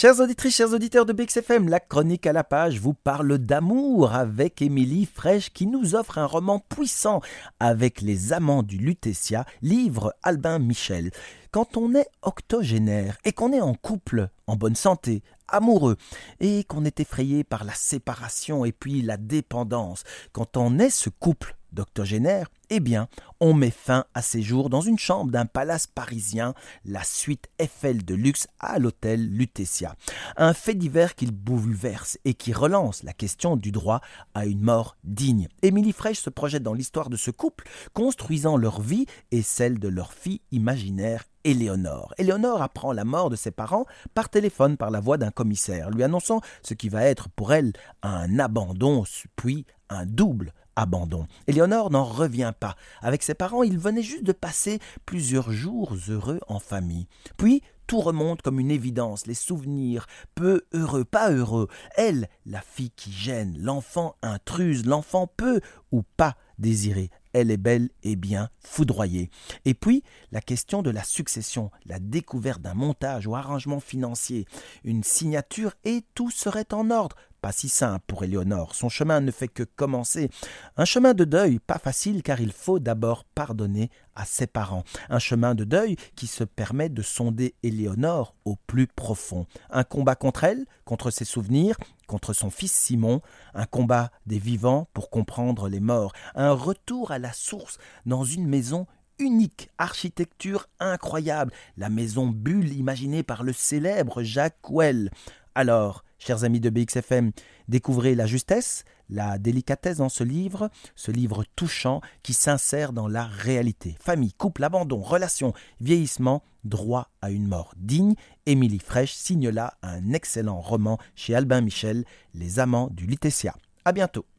Chers auditrices, chers auditeurs de BXFM, la chronique à la page vous parle d'amour avec Émilie Fraîche qui nous offre un roman puissant avec les amants du Lutetia, livre Albin Michel. Quand on est octogénaire et qu'on est en couple, en bonne santé, amoureux, et qu'on est effrayé par la séparation et puis la dépendance, quand on est ce couple d'octogénaire, eh bien, on met fin à ses jours dans une chambre d'un palace parisien, la suite Eiffel de luxe à l'hôtel Lutetia. Un fait divers qu'il bouleverse et qui relance la question du droit à une mort digne. Émilie Fraîche se projette dans l'histoire de ce couple, construisant leur vie et celle de leur fille imaginaire Éléonore. Éléonore apprend la mort de ses parents par téléphone par la voix d'un commissaire, lui annonçant ce qui va être pour elle un abandon, puis un double abandon. Éléonore n'en revient pas. Avec ses parents, il venait juste de passer plusieurs jours heureux en famille. Puis, tout remonte comme une évidence, les souvenirs, peu heureux, pas heureux. Elle, la fille qui gêne, l'enfant intruse, l'enfant peu ou pas désiré. Elle est belle et bien foudroyée. Et puis, la question de la succession, la découverte d'un montage ou arrangement financier, une signature et tout serait en ordre. Pas si simple pour Éléonore, son chemin ne fait que commencer. Un chemin de deuil, pas facile car il faut d'abord pardonner à ses parents. Un chemin de deuil qui se permet de sonder Éléonore au plus profond. Un combat contre elle, contre ses souvenirs, contre son fils Simon, un combat des vivants pour comprendre les morts, un retour à la source dans une maison unique, architecture incroyable, la maison bulle imaginée par le célèbre Jacques Well. Alors, chers amis de BXFM, découvrez la justesse, la délicatesse dans ce livre, ce livre touchant qui s'insère dans la réalité. Famille, couple, abandon, relation, vieillissement, droit à une mort digne. Émilie Fraîche signe là un excellent roman chez Albin Michel, Les Amants du Lutetia. À bientôt.